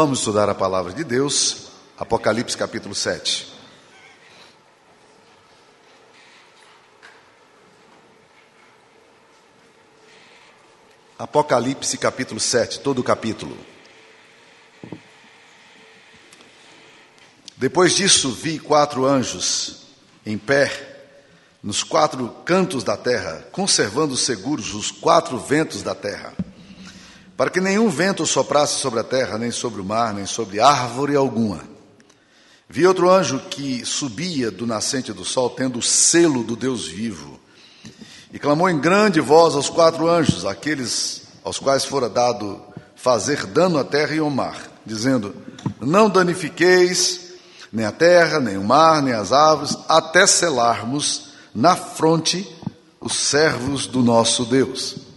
Vamos estudar a palavra de Deus, Apocalipse capítulo 7. Apocalipse capítulo 7, todo o capítulo. Depois disso, vi quatro anjos em pé nos quatro cantos da terra, conservando seguros os quatro ventos da terra para que nenhum vento soprasse sobre a terra, nem sobre o mar, nem sobre árvore alguma. Vi outro anjo que subia do nascente do sol, tendo o selo do Deus vivo, e clamou em grande voz aos quatro anjos, aqueles aos quais fora dado fazer dano à terra e ao mar, dizendo: Não danifiqueis nem a terra, nem o mar, nem as árvores, até selarmos na fronte os servos do nosso Deus.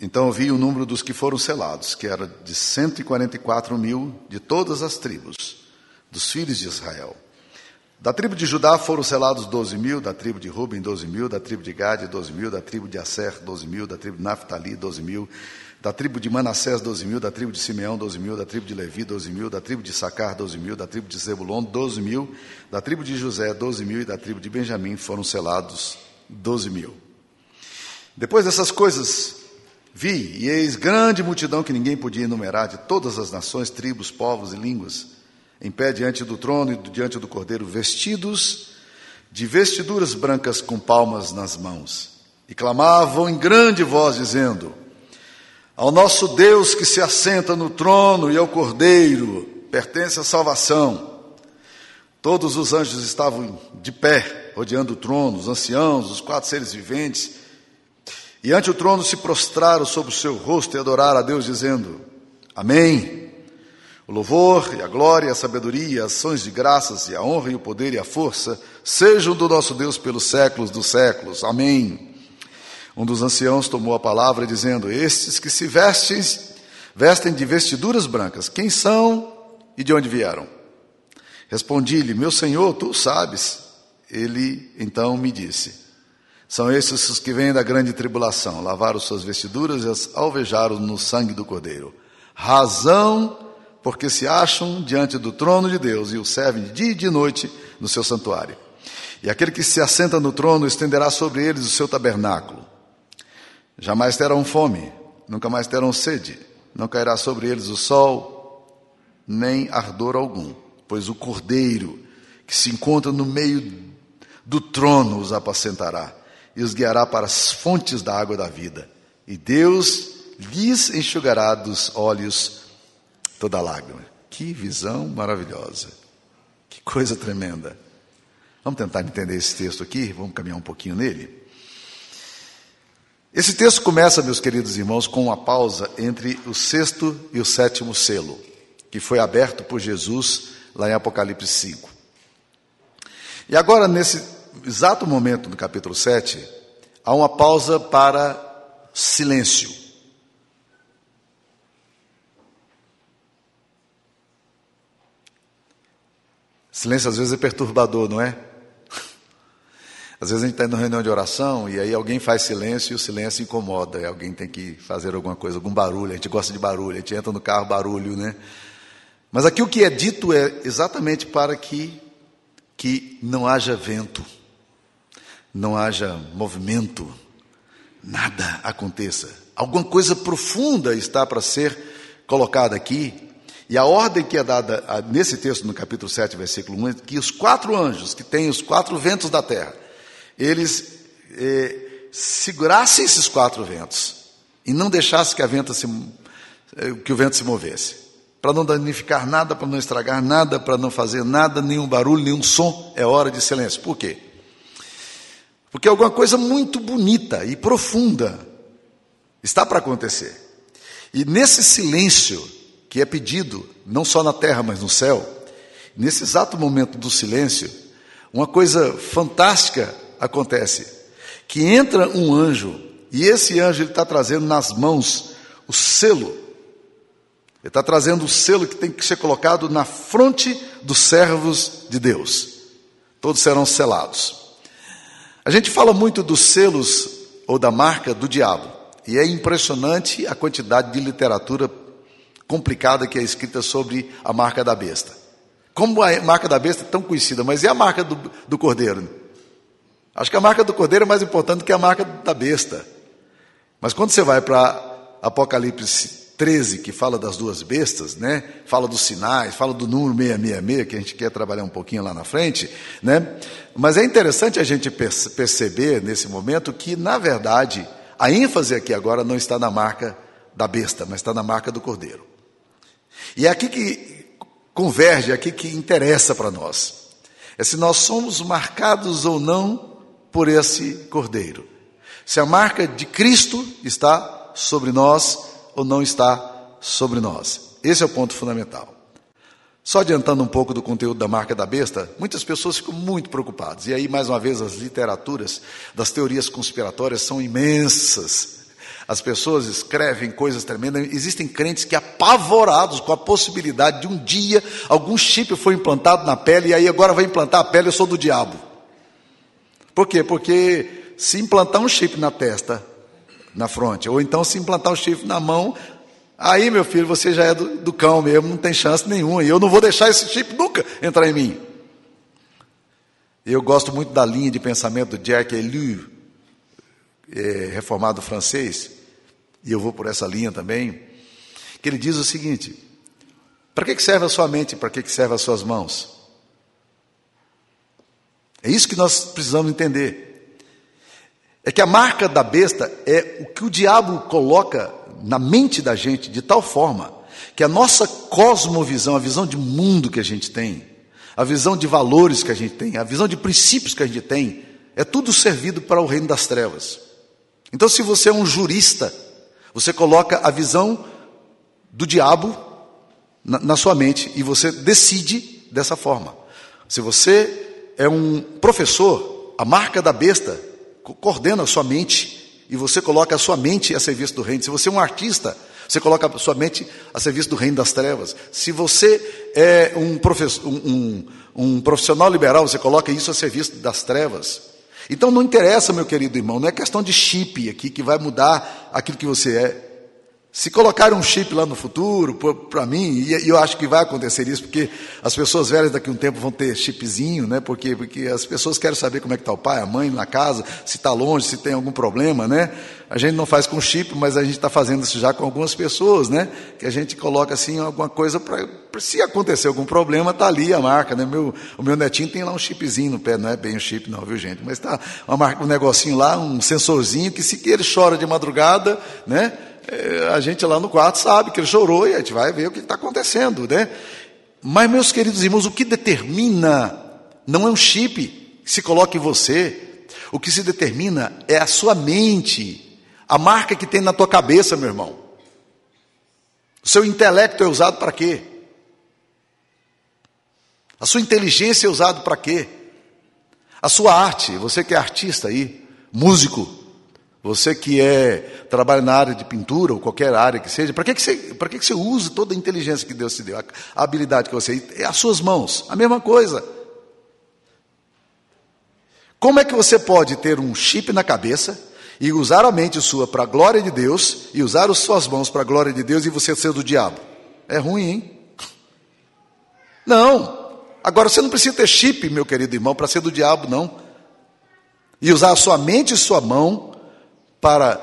Então vi o número dos que foram selados, que era de 144 mil de todas as tribos, dos filhos de Israel. Da tribo de Judá foram selados 12 mil, da tribo de Ruben 12 mil, da tribo de Gade 12 mil, da tribo de Asser 12 mil, da tribo de Naphtali 12 mil, da tribo de Manassés 12 mil, da tribo de Simeão 12 mil, da tribo de Levi 12 mil, da tribo de Sacar 12 mil, da tribo de Zebulon 12 mil, da tribo de José 12 mil e da tribo de Benjamim foram selados 12 mil. Depois dessas coisas, Vi, e eis grande multidão que ninguém podia enumerar, de todas as nações, tribos, povos e línguas, em pé diante do trono e diante do cordeiro, vestidos de vestiduras brancas com palmas nas mãos, e clamavam em grande voz, dizendo: Ao nosso Deus que se assenta no trono e ao cordeiro pertence a salvação. Todos os anjos estavam de pé, rodeando o trono, os anciãos, os quatro seres viventes, e ante o trono se prostraram sobre o seu rosto e adoraram a Deus, dizendo: Amém. O louvor e a glória, a sabedoria, as ações de graças e a honra e o poder e a força sejam do nosso Deus pelos séculos dos séculos. Amém. Um dos anciãos tomou a palavra dizendo: Estes que se vestem, vestem de vestiduras brancas, quem são e de onde vieram? Respondi-lhe: Meu senhor, tu sabes. Ele então me disse: são esses os que vêm da grande tribulação, lavaram suas vestiduras e as alvejaram no sangue do Cordeiro. Razão porque se acham diante do trono de Deus e o servem de dia e de noite no seu santuário. E aquele que se assenta no trono estenderá sobre eles o seu tabernáculo. Jamais terão fome, nunca mais terão sede, não cairá sobre eles o sol, nem ardor algum, pois o Cordeiro que se encontra no meio do trono os apacentará e os guiará para as fontes da água da vida. E Deus lhes enxugará dos olhos toda lágrima. Que visão maravilhosa. Que coisa tremenda. Vamos tentar entender esse texto aqui, vamos caminhar um pouquinho nele. Esse texto começa, meus queridos irmãos, com uma pausa entre o sexto e o sétimo selo, que foi aberto por Jesus lá em Apocalipse 5. E agora, nesse exato momento do capítulo 7, há uma pausa para silêncio. Silêncio às vezes é perturbador, não é? Às vezes a gente está em uma reunião de oração e aí alguém faz silêncio e o silêncio incomoda, e alguém tem que fazer alguma coisa, algum barulho, a gente gosta de barulho, a gente entra no carro, barulho, né? Mas aqui o que é dito é exatamente para que, que não haja vento não haja movimento, nada aconteça. Alguma coisa profunda está para ser colocada aqui. E a ordem que é dada nesse texto, no capítulo 7, versículo 1, é que os quatro anjos, que têm os quatro ventos da terra, eles eh, segurassem esses quatro ventos e não deixassem que, venta se, eh, que o vento se movesse. Para não danificar nada, para não estragar nada, para não fazer nada, nenhum barulho, nenhum som, é hora de silêncio. Por quê? Porque alguma coisa muito bonita e profunda está para acontecer. E nesse silêncio que é pedido, não só na terra, mas no céu, nesse exato momento do silêncio, uma coisa fantástica acontece. Que entra um anjo, e esse anjo ele está trazendo nas mãos o selo. Ele está trazendo o selo que tem que ser colocado na fronte dos servos de Deus. Todos serão selados. A gente fala muito dos selos ou da marca do diabo, e é impressionante a quantidade de literatura complicada que é escrita sobre a marca da besta. Como a marca da besta é tão conhecida, mas e a marca do, do cordeiro? Acho que a marca do cordeiro é mais importante que a marca da besta. Mas quando você vai para Apocalipse 13, que fala das duas bestas, né? Fala dos sinais, fala do número 666, que a gente quer trabalhar um pouquinho lá na frente, né? Mas é interessante a gente perceber nesse momento que, na verdade, a ênfase aqui agora não está na marca da besta, mas está na marca do cordeiro. E é aqui que converge, é aqui que interessa para nós. É se nós somos marcados ou não por esse cordeiro. Se a marca de Cristo está sobre nós ou não está sobre nós. Esse é o ponto fundamental. Só adiantando um pouco do conteúdo da marca da besta, muitas pessoas ficam muito preocupadas. E aí, mais uma vez, as literaturas das teorias conspiratórias são imensas. As pessoas escrevem coisas tremendas. Existem crentes que apavorados com a possibilidade de um dia algum chip foi implantado na pele e aí agora vai implantar a pele, eu sou do diabo. Por quê? Porque se implantar um chip na testa na fronte. Ou então, se implantar o chifre na mão, aí, meu filho, você já é do, do cão mesmo, não tem chance nenhuma. E eu não vou deixar esse chifre nunca entrar em mim. Eu gosto muito da linha de pensamento do Jack Ellul, é, reformado francês, e eu vou por essa linha também, que ele diz o seguinte: para que serve a sua mente, para que serve as suas mãos? É isso que nós precisamos entender. É que a marca da besta é o que o diabo coloca na mente da gente de tal forma que a nossa cosmovisão, a visão de mundo que a gente tem, a visão de valores que a gente tem, a visão de princípios que a gente tem, é tudo servido para o reino das trevas. Então, se você é um jurista, você coloca a visão do diabo na, na sua mente e você decide dessa forma. Se você é um professor, a marca da besta coordena a sua mente e você coloca a sua mente a serviço do reino. Se você é um artista, você coloca a sua mente a serviço do reino das trevas. Se você é um, professor, um, um, um profissional liberal, você coloca isso a serviço das trevas. Então não interessa, meu querido irmão, não é questão de chip aqui que vai mudar aquilo que você é. Se colocar um chip lá no futuro, para mim, e eu acho que vai acontecer isso, porque as pessoas velhas daqui a um tempo vão ter chipzinho, né? Porque, porque as pessoas querem saber como é que está o pai, a mãe na casa, se está longe, se tem algum problema, né? A gente não faz com chip, mas a gente está fazendo isso já com algumas pessoas, né? Que a gente coloca assim alguma coisa para se acontecer algum problema, tá ali a marca, né? Meu, o meu netinho tem lá um chipzinho no pé, não é bem um chip não, viu gente? Mas está um negocinho lá, um sensorzinho que se ele chora de madrugada, né? A gente lá no quarto sabe que ele chorou e a gente vai ver o que está acontecendo, né? Mas, meus queridos irmãos, o que determina não é um chip que se coloca em você, o que se determina é a sua mente, a marca que tem na tua cabeça, meu irmão. O seu intelecto é usado para quê? A sua inteligência é usada para quê? A sua arte, você que é artista aí, músico, você que é trabalha na área de pintura ou qualquer área que seja, para que, que, você, que, que você usa toda a inteligência que Deus te deu, a, a habilidade que você é as suas mãos, a mesma coisa. Como é que você pode ter um chip na cabeça e usar a mente sua para a glória de Deus e usar as suas mãos para a glória de Deus e você ser do diabo? É ruim, hein? Não. Agora você não precisa ter chip, meu querido irmão, para ser do diabo, não. E usar a sua mente e sua mão para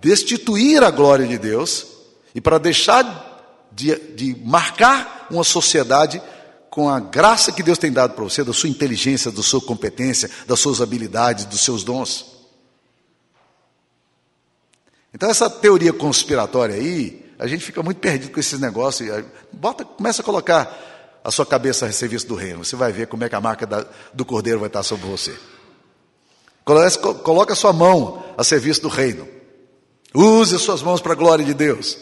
destituir a glória de Deus e para deixar de, de marcar uma sociedade com a graça que Deus tem dado para você, da sua inteligência, da sua competência, das suas habilidades, dos seus dons. Então essa teoria conspiratória aí, a gente fica muito perdido com esses negócios. Bota, começa a colocar a sua cabeça a serviço do reino. Você vai ver como é que a marca da, do cordeiro vai estar sobre você. Coloque a sua mão a serviço do reino. Use as suas mãos para a glória de Deus.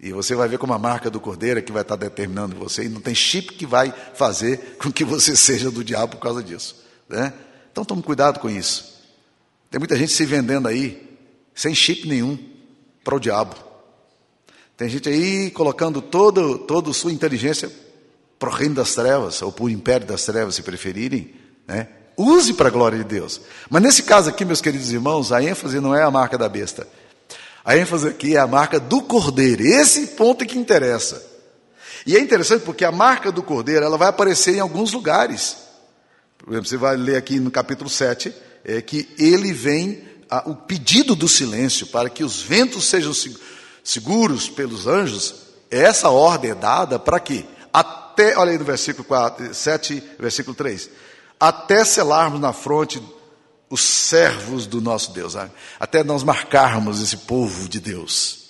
E você vai ver como a marca do cordeiro é que vai estar determinando você. E não tem chip que vai fazer com que você seja do diabo por causa disso. Né? Então tome cuidado com isso. Tem muita gente se vendendo aí, sem chip nenhum, para o diabo. Tem gente aí colocando todo, toda sua inteligência para o reino das trevas, ou para o império das trevas, se preferirem. Né? Use para a glória de Deus. Mas nesse caso aqui, meus queridos irmãos, a ênfase não é a marca da besta. A ênfase aqui é a marca do cordeiro. Esse ponto é que interessa. E é interessante porque a marca do cordeiro ela vai aparecer em alguns lugares. Por exemplo, você vai ler aqui no capítulo 7, é que ele vem, a, o pedido do silêncio para que os ventos sejam seguros pelos anjos. Essa ordem é dada para quê? Até, olha aí no versículo 4, 7, versículo 3. Até selarmos na fronte os servos do nosso Deus, até nós marcarmos esse povo de Deus.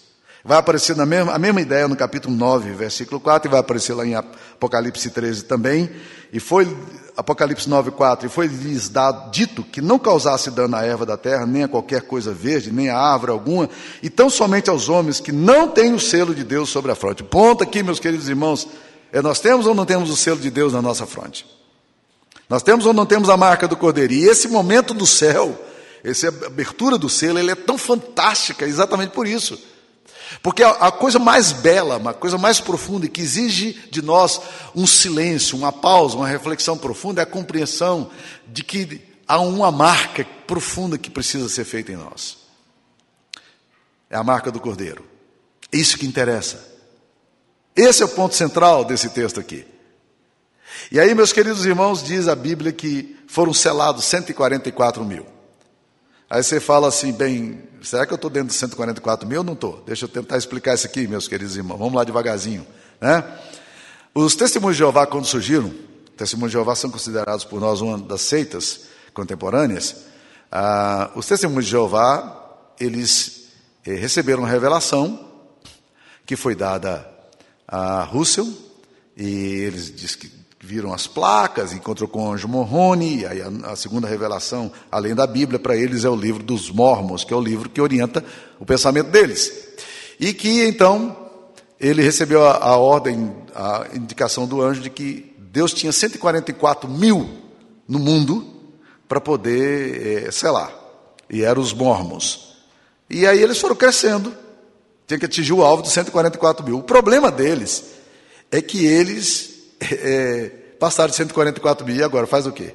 Vai aparecer na mesma, a mesma ideia no capítulo 9, versículo 4, e vai aparecer lá em Apocalipse 13 também. E foi, Apocalipse 9, 4, e foi lhes dado, dito que não causasse dano à erva da terra, nem a qualquer coisa verde, nem a árvore alguma, e tão somente aos homens que não têm o selo de Deus sobre a fronte. Ponto aqui, meus queridos irmãos, é nós temos ou não temos o selo de Deus na nossa fronte? Nós temos ou não temos a marca do cordeiro? E esse momento do céu, essa abertura do selo, ele é tão fantástica exatamente por isso. Porque a, coisa mais bela, uma coisa mais profunda e que exige de nós um silêncio, uma pausa, uma reflexão profunda é a compreensão de que há uma marca profunda que precisa ser feita em nós. É a marca do cordeiro. É isso que interessa. Esse é o ponto central desse texto aqui. E aí, meus queridos irmãos, diz a Bíblia que foram selados 144 mil. Aí você fala assim, bem, será que eu estou dentro de 144 mil não estou? Deixa eu tentar explicar isso aqui, meus queridos irmãos. Vamos lá devagarzinho. Né? Os testemunhos de Jeová, quando surgiram, testemunhos de Jeová são considerados por nós uma das seitas contemporâneas. Ah, os testemunhos de Jeová, eles eh, receberam revelação que foi dada a Russell, e eles diz que viram as placas, encontrou com o anjo Morrone, e aí a, a segunda revelação, além da Bíblia, para eles é o livro dos Mormons, que é o livro que orienta o pensamento deles. E que então ele recebeu a, a ordem, a indicação do anjo de que Deus tinha 144 mil no mundo para poder é, selar, e eram os Mormons. E aí eles foram crescendo, tinha que atingir o alvo de 144 mil. O problema deles é que eles é, passaram de 144 mil e agora faz o quê?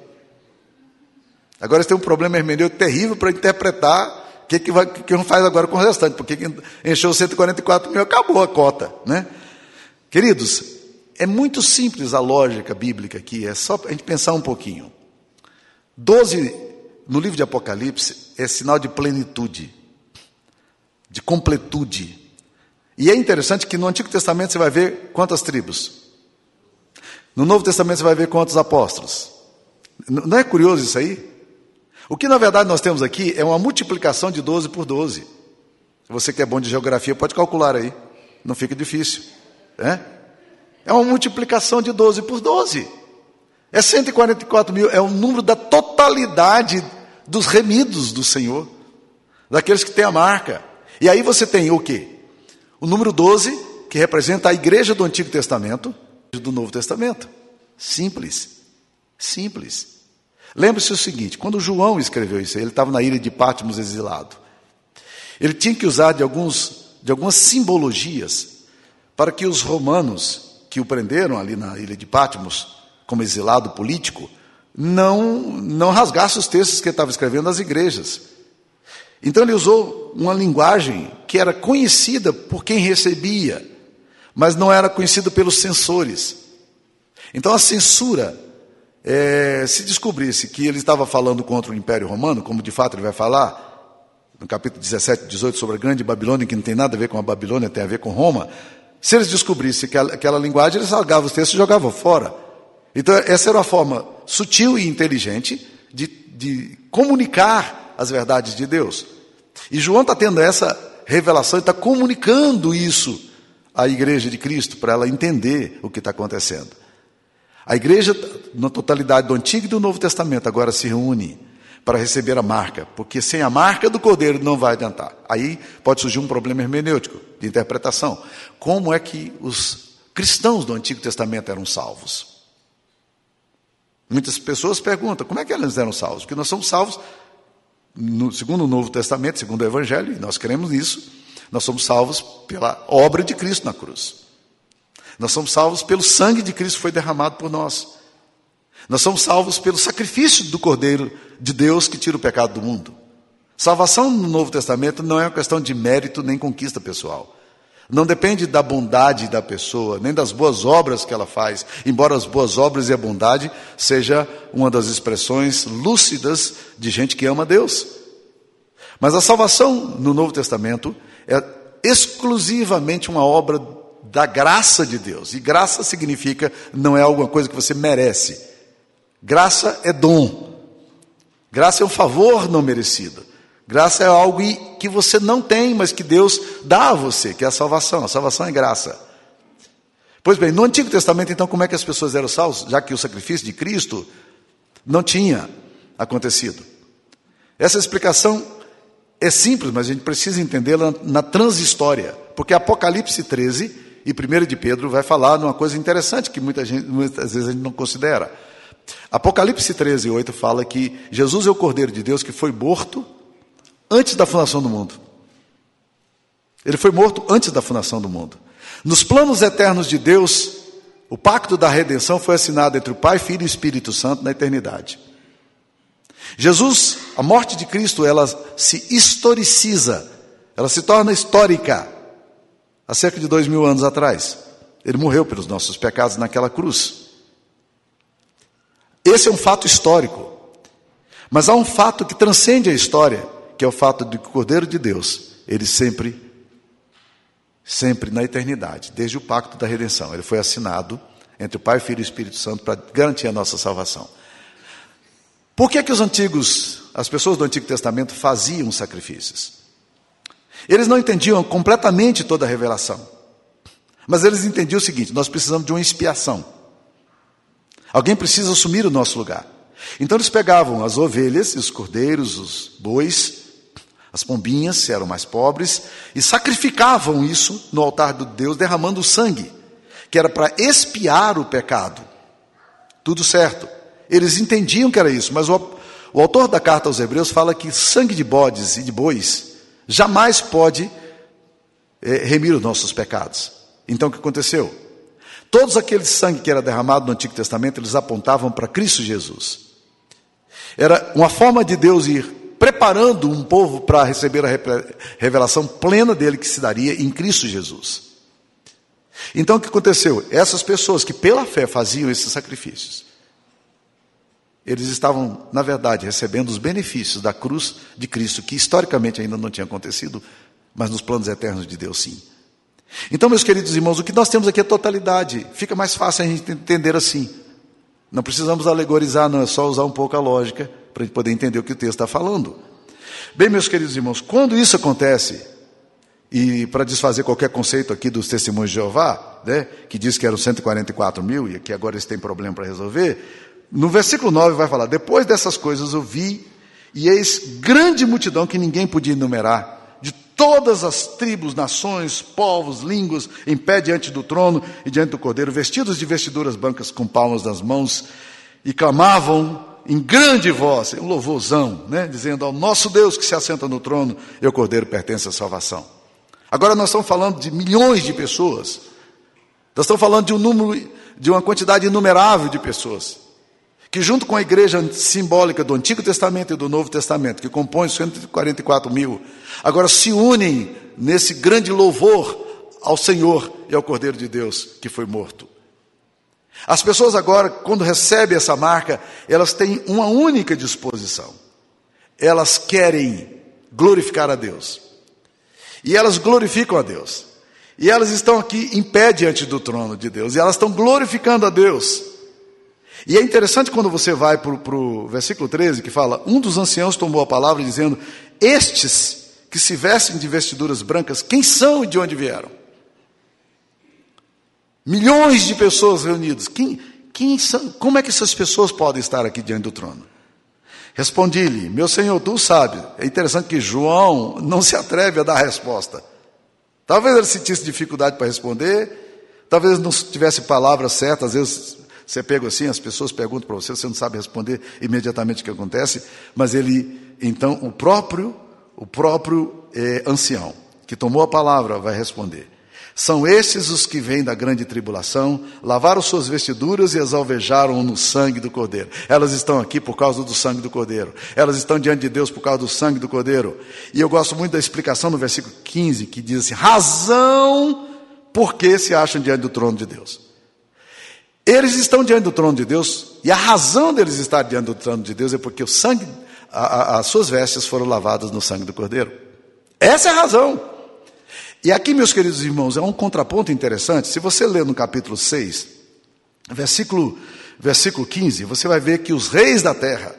Agora eles têm um problema hermenêutico terrível para interpretar o que, que, que, que faz agora com o restante, porque encheu 144 mil, acabou a cota. Né? Queridos, é muito simples a lógica bíblica aqui, é só a gente pensar um pouquinho. 12 no livro de Apocalipse é sinal de plenitude, de completude. E é interessante que no Antigo Testamento você vai ver quantas tribos? No Novo Testamento você vai ver quantos apóstolos. Não é curioso isso aí? O que na verdade nós temos aqui é uma multiplicação de 12 por 12. Se você que é bom de geografia, pode calcular aí. Não fica difícil. É, é uma multiplicação de 12 por 12. É 144 mil, é o número da totalidade dos remidos do Senhor, daqueles que têm a marca. E aí você tem o quê? O número 12, que representa a igreja do Antigo Testamento, do Novo Testamento. Simples. Simples. Lembre-se o seguinte: quando João escreveu isso, ele estava na ilha de Patmos exilado. Ele tinha que usar de, alguns, de algumas simbologias para que os romanos que o prenderam ali na ilha de Patmos, como exilado político, não, não rasgassem os textos que ele estava escrevendo nas igrejas. Então ele usou uma linguagem que era conhecida por quem recebia mas não era conhecido pelos censores. Então a censura, é, se descobrisse que ele estava falando contra o Império Romano, como de fato ele vai falar, no capítulo 17, 18, sobre a grande Babilônia, que não tem nada a ver com a Babilônia, tem a ver com Roma, se eles descobrissem aquela, aquela linguagem, eles largavam os textos e jogavam fora. Então, essa era uma forma sutil e inteligente de, de comunicar as verdades de Deus. E João está tendo essa revelação e está comunicando isso a igreja de Cristo para ela entender o que está acontecendo. A igreja, na totalidade do Antigo e do Novo Testamento, agora se reúne para receber a marca, porque sem a marca do cordeiro não vai adiantar. Aí pode surgir um problema hermenêutico, de interpretação. Como é que os cristãos do Antigo Testamento eram salvos? Muitas pessoas perguntam: como é que eles eram salvos? Porque nós somos salvos, no, segundo o Novo Testamento, segundo o Evangelho, e nós cremos nisso, nós somos salvos pela obra de Cristo na cruz. Nós somos salvos pelo sangue de Cristo que foi derramado por nós. Nós somos salvos pelo sacrifício do Cordeiro de Deus que tira o pecado do mundo. Salvação no Novo Testamento não é uma questão de mérito nem conquista pessoal. Não depende da bondade da pessoa, nem das boas obras que ela faz, embora as boas obras e a bondade seja uma das expressões lúcidas de gente que ama Deus. Mas a salvação no Novo Testamento é exclusivamente uma obra da graça de Deus. E graça significa não é alguma coisa que você merece. Graça é dom. Graça é um favor não merecido. Graça é algo que você não tem, mas que Deus dá a você, que é a salvação. A salvação é graça. Pois bem, no Antigo Testamento, então, como é que as pessoas eram salvas? Já que o sacrifício de Cristo não tinha acontecido. Essa explicação é simples, mas a gente precisa entendê-la na transhistória. Porque Apocalipse 13 e 1 de Pedro vai falar de uma coisa interessante que muita gente, muitas vezes a gente não considera. Apocalipse 13, 8 fala que Jesus é o Cordeiro de Deus que foi morto antes da fundação do mundo. Ele foi morto antes da fundação do mundo. Nos planos eternos de Deus, o pacto da redenção foi assinado entre o Pai, Filho e Espírito Santo na eternidade. Jesus, a morte de Cristo, ela se historiciza, ela se torna histórica. Há cerca de dois mil anos atrás, ele morreu pelos nossos pecados naquela cruz. Esse é um fato histórico. Mas há um fato que transcende a história, que é o fato de que o Cordeiro de Deus, ele sempre, sempre na eternidade, desde o pacto da redenção, ele foi assinado entre o Pai, Filho e Espírito Santo para garantir a nossa salvação. Por que, que os antigos, as pessoas do Antigo Testamento faziam sacrifícios? Eles não entendiam completamente toda a revelação, mas eles entendiam o seguinte: nós precisamos de uma expiação. Alguém precisa assumir o nosso lugar. Então eles pegavam as ovelhas, os cordeiros, os bois, as pombinhas, se eram mais pobres, e sacrificavam isso no altar do Deus, derramando sangue, que era para expiar o pecado. Tudo certo. Eles entendiam que era isso, mas o, o autor da carta aos Hebreus fala que sangue de bodes e de bois jamais pode é, remir os nossos pecados. Então o que aconteceu? Todos aqueles sangue que era derramado no Antigo Testamento, eles apontavam para Cristo Jesus. Era uma forma de Deus ir preparando um povo para receber a revelação plena dele que se daria em Cristo Jesus. Então o que aconteceu? Essas pessoas que pela fé faziam esses sacrifícios, eles estavam, na verdade, recebendo os benefícios da cruz de Cristo, que historicamente ainda não tinha acontecido, mas nos planos eternos de Deus sim. Então, meus queridos irmãos, o que nós temos aqui é totalidade. Fica mais fácil a gente entender assim. Não precisamos alegorizar, não, é só usar um pouco a lógica para a gente poder entender o que o texto está falando. Bem, meus queridos irmãos, quando isso acontece, e para desfazer qualquer conceito aqui dos testemunhos de Jeová, né, que diz que eram 144 mil e que agora eles têm problema para resolver, no versículo 9 vai falar: Depois dessas coisas eu vi, e eis grande multidão que ninguém podia enumerar, de todas as tribos, nações, povos, línguas, em pé diante do trono e diante do cordeiro, vestidos de vestiduras brancas com palmas nas mãos, e clamavam em grande voz, um louvorzão, né, dizendo ao nosso Deus que se assenta no trono e o Cordeiro pertence à salvação. Agora nós estamos falando de milhões de pessoas. Nós estamos falando de um número, de uma quantidade inumerável de pessoas. Que junto com a igreja simbólica do Antigo Testamento e do Novo Testamento, que compõe 144 mil, agora se unem nesse grande louvor ao Senhor e ao Cordeiro de Deus que foi morto. As pessoas agora, quando recebem essa marca, elas têm uma única disposição. Elas querem glorificar a Deus. E elas glorificam a Deus. E elas estão aqui em pé diante do trono de Deus. E elas estão glorificando a Deus. E é interessante quando você vai para o versículo 13, que fala: Um dos anciãos tomou a palavra dizendo: Estes que se vestem de vestiduras brancas, quem são e de onde vieram? Milhões de pessoas reunidas. Quem, quem são, como é que essas pessoas podem estar aqui diante do trono? Respondi-lhe, meu senhor, tu sabe. É interessante que João não se atreve a dar a resposta. Talvez ele sentisse dificuldade para responder, talvez não tivesse palavras certas, às vezes você pega assim, as pessoas perguntam para você, você não sabe responder imediatamente o que acontece, mas ele, então, o próprio, o próprio é, ancião, que tomou a palavra, vai responder. São estes os que vêm da grande tribulação, lavaram suas vestiduras e as alvejaram no sangue do Cordeiro. Elas estão aqui por causa do sangue do Cordeiro. Elas estão diante de Deus por causa do sangue do Cordeiro. E eu gosto muito da explicação no versículo 15, que diz assim: razão por que se acham diante do trono de Deus. Eles estão diante do trono de Deus, e a razão deles estar diante do trono de Deus é porque o sangue, a, a, as suas vestes foram lavadas no sangue do Cordeiro. Essa é a razão. E aqui, meus queridos irmãos, é um contraponto interessante. Se você ler no capítulo 6, versículo, versículo 15, você vai ver que os reis da terra,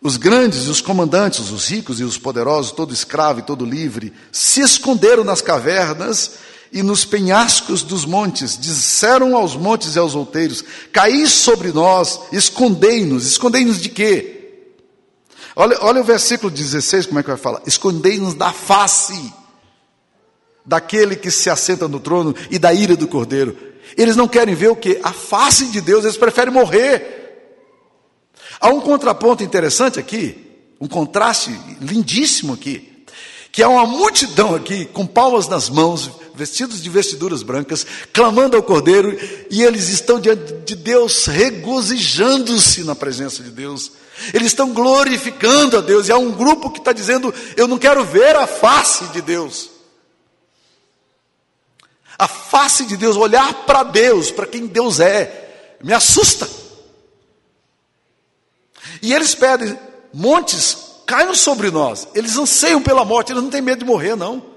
os grandes e os comandantes, os ricos e os poderosos, todo escravo e todo livre, se esconderam nas cavernas e nos penhascos dos montes, disseram aos montes e aos outeiros: Caí sobre nós, escondei-nos. Escondei-nos de quê? Olha, olha o versículo 16, como é que vai falar? Escondei-nos da face daquele que se assenta no trono e da ira do cordeiro. Eles não querem ver o que? A face de Deus, eles preferem morrer. Há um contraponto interessante aqui, um contraste lindíssimo aqui, que há uma multidão aqui com palmas nas mãos, vestidos de vestiduras brancas, clamando ao cordeiro, e eles estão diante de Deus, regozijando-se na presença de Deus. Eles estão glorificando a Deus, e há um grupo que está dizendo: Eu não quero ver a face de Deus a face de Deus, olhar para Deus, para quem Deus é, me assusta. E eles pedem, montes caiam sobre nós. Eles anseiam pela morte, eles não têm medo de morrer, não.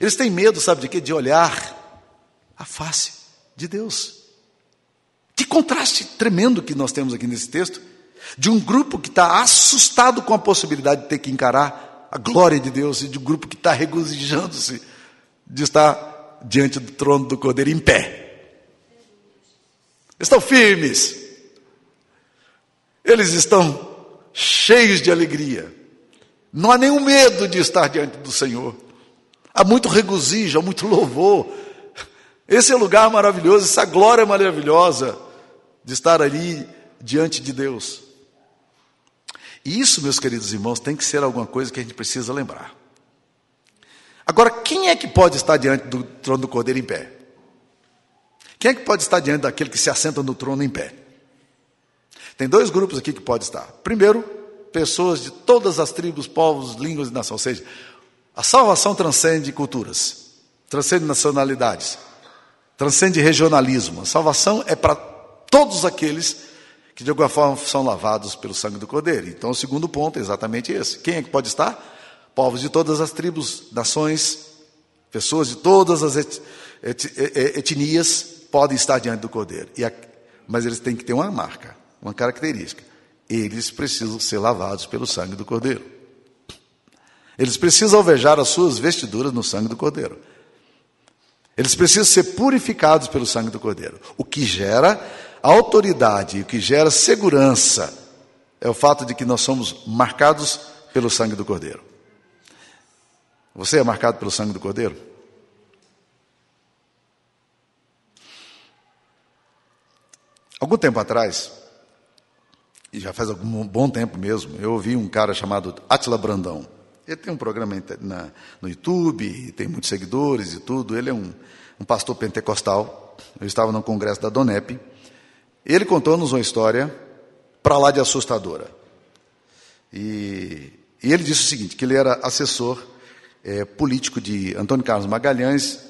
Eles têm medo, sabe de quê? De olhar a face de Deus. Que contraste tremendo que nós temos aqui nesse texto, de um grupo que está assustado com a possibilidade de ter que encarar a glória de Deus, e de um grupo que está regozijando-se de estar diante do trono do Cordeiro em pé. Estão firmes. Eles estão cheios de alegria. Não há nenhum medo de estar diante do Senhor. Há muito regozijo, há muito louvor. Esse é o lugar maravilhoso, essa glória maravilhosa de estar ali diante de Deus. E isso, meus queridos irmãos, tem que ser alguma coisa que a gente precisa lembrar. Agora, quem é que pode estar diante do trono do Cordeiro em pé? Quem é que pode estar diante daquele que se assenta no trono em pé? Tem dois grupos aqui que pode estar. Primeiro, pessoas de todas as tribos, povos, línguas e nações. Ou seja, a salvação transcende culturas, transcende nacionalidades, transcende regionalismo. A salvação é para todos aqueles que de alguma forma são lavados pelo sangue do Cordeiro. Então, o segundo ponto é exatamente esse. Quem é que pode estar? povos de todas as tribos, nações, pessoas de todas as et, et, et, etnias podem estar diante do Cordeiro. A, mas eles têm que ter uma marca, uma característica. Eles precisam ser lavados pelo sangue do Cordeiro. Eles precisam alvejar as suas vestiduras no sangue do Cordeiro. Eles precisam ser purificados pelo sangue do Cordeiro. O que gera autoridade, o que gera segurança, é o fato de que nós somos marcados pelo sangue do Cordeiro. Você é marcado pelo sangue do Cordeiro? Algum tempo atrás, e já faz algum bom tempo mesmo, eu ouvi um cara chamado Atila Brandão. Ele tem um programa na, no YouTube, tem muitos seguidores e tudo. Ele é um, um pastor pentecostal. Eu estava no congresso da Donep. Ele contou-nos uma história para lá de assustadora. E, e ele disse o seguinte: que ele era assessor é, político de Antônio Carlos Magalhães,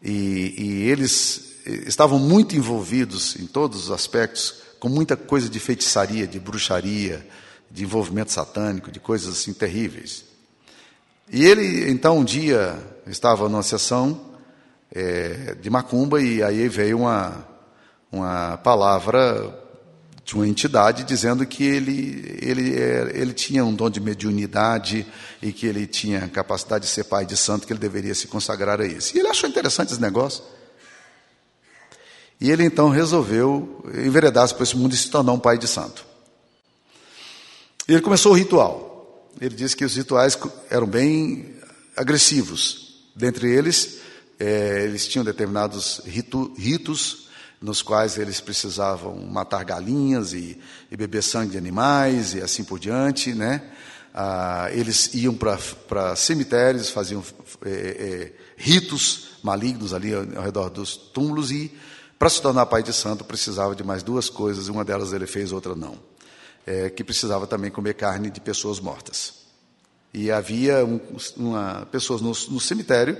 e, e eles estavam muito envolvidos em todos os aspectos, com muita coisa de feitiçaria, de bruxaria, de envolvimento satânico, de coisas assim terríveis. E ele, então, um dia estava numa sessão é, de macumba e aí veio uma, uma palavra de uma entidade dizendo que ele, ele, ele tinha um dom de mediunidade e que ele tinha capacidade de ser pai de santo, que ele deveria se consagrar a isso. E ele achou interessante esse negócio. E ele então resolveu enveredar-se por esse mundo e se tornar um pai de santo. E ele começou o ritual. Ele disse que os rituais eram bem agressivos. Dentre eles, é, eles tinham determinados ritu, ritos nos quais eles precisavam matar galinhas e, e, beber sangue de animais e assim por diante, né? ah, eles iam para cemitérios, faziam é, é, ritos malignos ali ao, ao redor dos túmulos e, para se tornar pai de santo, precisava de mais duas coisas, uma delas ele fez, outra não. É, que precisava também comer carne de pessoas mortas. E havia um, uma, pessoas no, no cemitério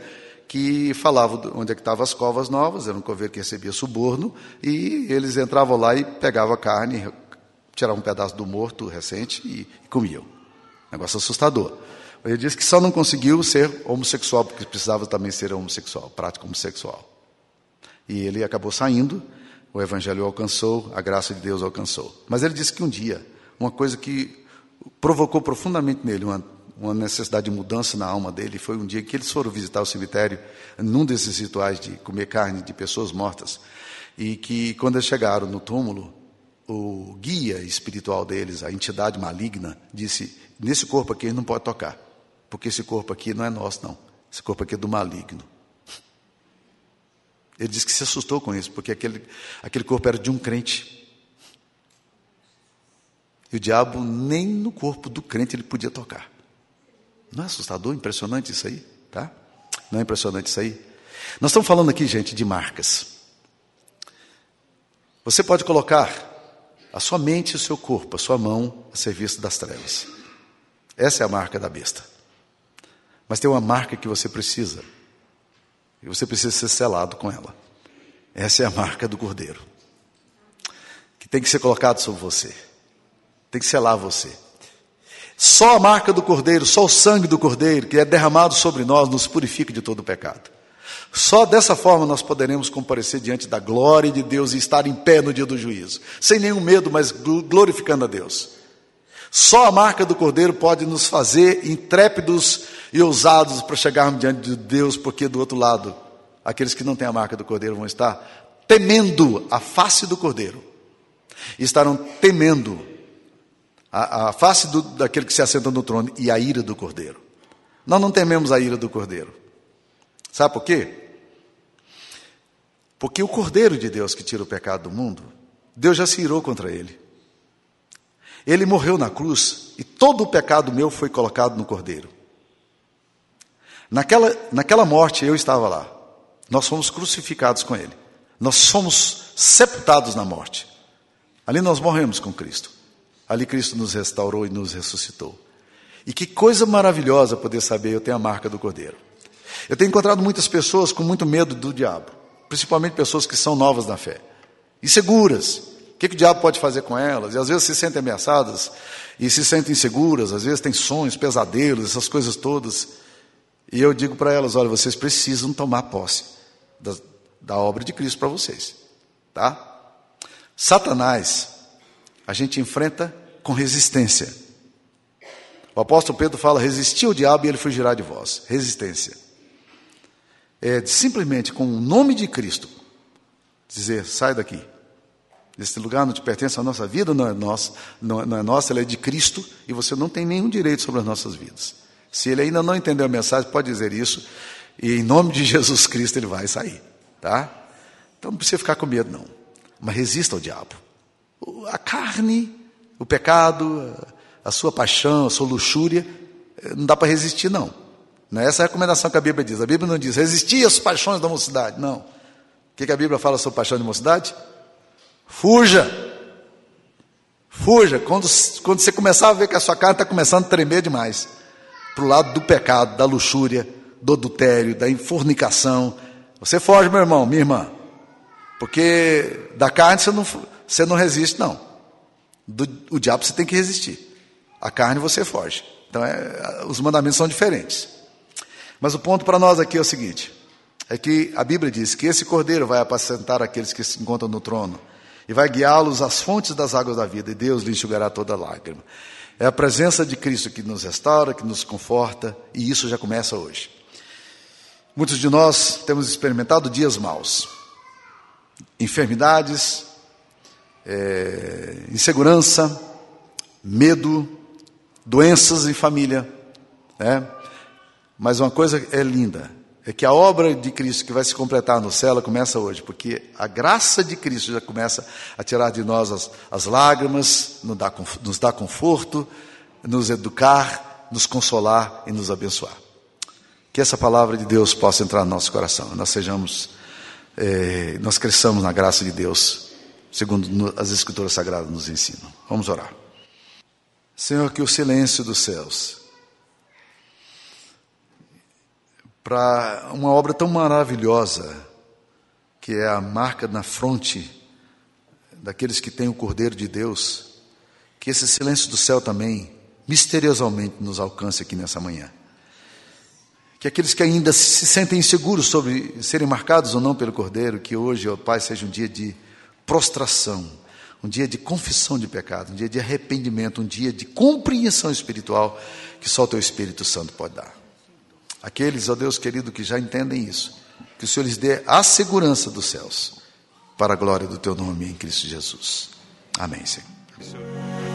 que falavam onde é que estavam as covas novas, era um coveiro que recebia suborno, e eles entravam lá e pegavam a carne, tiravam um pedaço do morto recente e, e comiam. Negócio assustador. Ele disse que só não conseguiu ser homossexual, porque precisava também ser homossexual, prático homossexual. E ele acabou saindo, o evangelho alcançou, a graça de Deus alcançou. Mas ele disse que um dia, uma coisa que provocou profundamente nele uma uma necessidade de mudança na alma dele. Foi um dia que eles foram visitar o cemitério, num desses rituais de comer carne de pessoas mortas, e que quando eles chegaram no túmulo, o guia espiritual deles, a entidade maligna, disse: Nesse corpo aqui não pode tocar, porque esse corpo aqui não é nosso, não. Esse corpo aqui é do maligno. Ele disse que se assustou com isso, porque aquele, aquele corpo era de um crente. E o diabo nem no corpo do crente ele podia tocar. Não é assustador, impressionante isso aí, tá? Não é impressionante isso aí? Nós estamos falando aqui, gente, de marcas. Você pode colocar a sua mente e o seu corpo, a sua mão a serviço das trevas. Essa é a marca da besta. Mas tem uma marca que você precisa. E você precisa ser selado com ela. Essa é a marca do cordeiro. Que tem que ser colocado sobre você. Tem que selar você. Só a marca do Cordeiro, só o sangue do Cordeiro, que é derramado sobre nós, nos purifica de todo o pecado. Só dessa forma nós poderemos comparecer diante da glória de Deus e estar em pé no dia do juízo, sem nenhum medo, mas glorificando a Deus. Só a marca do Cordeiro pode nos fazer intrépidos e ousados para chegarmos diante de Deus, porque do outro lado, aqueles que não têm a marca do Cordeiro vão estar temendo a face do Cordeiro, estarão temendo a, a face do, daquele que se assenta no trono e a ira do cordeiro. Nós não tememos a ira do cordeiro. Sabe por quê? Porque o cordeiro de Deus que tira o pecado do mundo, Deus já se irou contra ele. Ele morreu na cruz e todo o pecado meu foi colocado no cordeiro. Naquela, naquela morte eu estava lá. Nós fomos crucificados com ele. Nós fomos sepultados na morte. Ali nós morremos com Cristo. Ali Cristo nos restaurou e nos ressuscitou. E que coisa maravilhosa poder saber, eu tenho a marca do Cordeiro. Eu tenho encontrado muitas pessoas com muito medo do diabo, principalmente pessoas que são novas na fé, inseguras. O que, que o diabo pode fazer com elas? E às vezes se sentem ameaçadas e se sentem inseguras, às vezes têm sonhos, pesadelos, essas coisas todas. E eu digo para elas: olha, vocês precisam tomar posse da, da obra de Cristo para vocês, tá? Satanás, a gente enfrenta com resistência. O apóstolo Pedro fala: resistir ao diabo e ele fugirá de vós. Resistência. É simplesmente com o nome de Cristo dizer: sai daqui. Esse lugar não te pertence, a nossa vida não é nossa, não, não é nossa, ela é de Cristo e você não tem nenhum direito sobre as nossas vidas. Se ele ainda não entendeu a mensagem, pode dizer isso e em nome de Jesus Cristo ele vai sair, tá? Então não precisa ficar com medo não, mas resista ao diabo. A carne o pecado, a sua paixão, a sua luxúria, eh, não dá para resistir, não. Não é essa a recomendação que a Bíblia diz. A Bíblia não diz resistir às paixões da mocidade. Não. O que, que a Bíblia fala sobre paixão de mocidade? Fuja. Fuja. Quando, quando você começar a ver que a sua carne está começando a tremer demais para o lado do pecado, da luxúria, do adultério, da fornicação, você foge, meu irmão, minha irmã. Porque da carne você não, você não resiste, não. Do, o diabo você tem que resistir. A carne você foge. Então, é, os mandamentos são diferentes. Mas o ponto para nós aqui é o seguinte: é que a Bíblia diz que esse cordeiro vai apacentar aqueles que se encontram no trono e vai guiá-los às fontes das águas da vida, e Deus lhe enxugará toda lágrima. É a presença de Cristo que nos restaura, que nos conforta, e isso já começa hoje. Muitos de nós temos experimentado dias maus, enfermidades, é, insegurança, medo, doenças em família. Né? Mas uma coisa é linda, é que a obra de Cristo que vai se completar no céu, ela começa hoje, porque a graça de Cristo já começa a tirar de nós as, as lágrimas, nos dá, nos conforto, nos educar, nos consolar e nos abençoar. Que essa palavra de Deus possa entrar no nosso coração, nós sejamos, eh, nós cresçamos na graça de Deus, segundo as Escrituras Sagradas nos ensinam. Vamos orar. Senhor, que o silêncio dos céus, para uma obra tão maravilhosa, que é a marca na fronte daqueles que têm o Cordeiro de Deus, que esse silêncio do céu também misteriosamente nos alcance aqui nessa manhã. Que aqueles que ainda se sentem inseguros sobre serem marcados ou não pelo Cordeiro, que hoje, ó Pai, seja um dia de prostração, um dia de confissão de pecado, um dia de arrependimento, um dia de compreensão espiritual que só o Teu Espírito Santo pode dar. Aqueles, ó Deus querido, que já entendem isso, que o Senhor lhes dê a segurança dos céus, para a glória do Teu nome em Cristo Jesus. Amém, Senhor.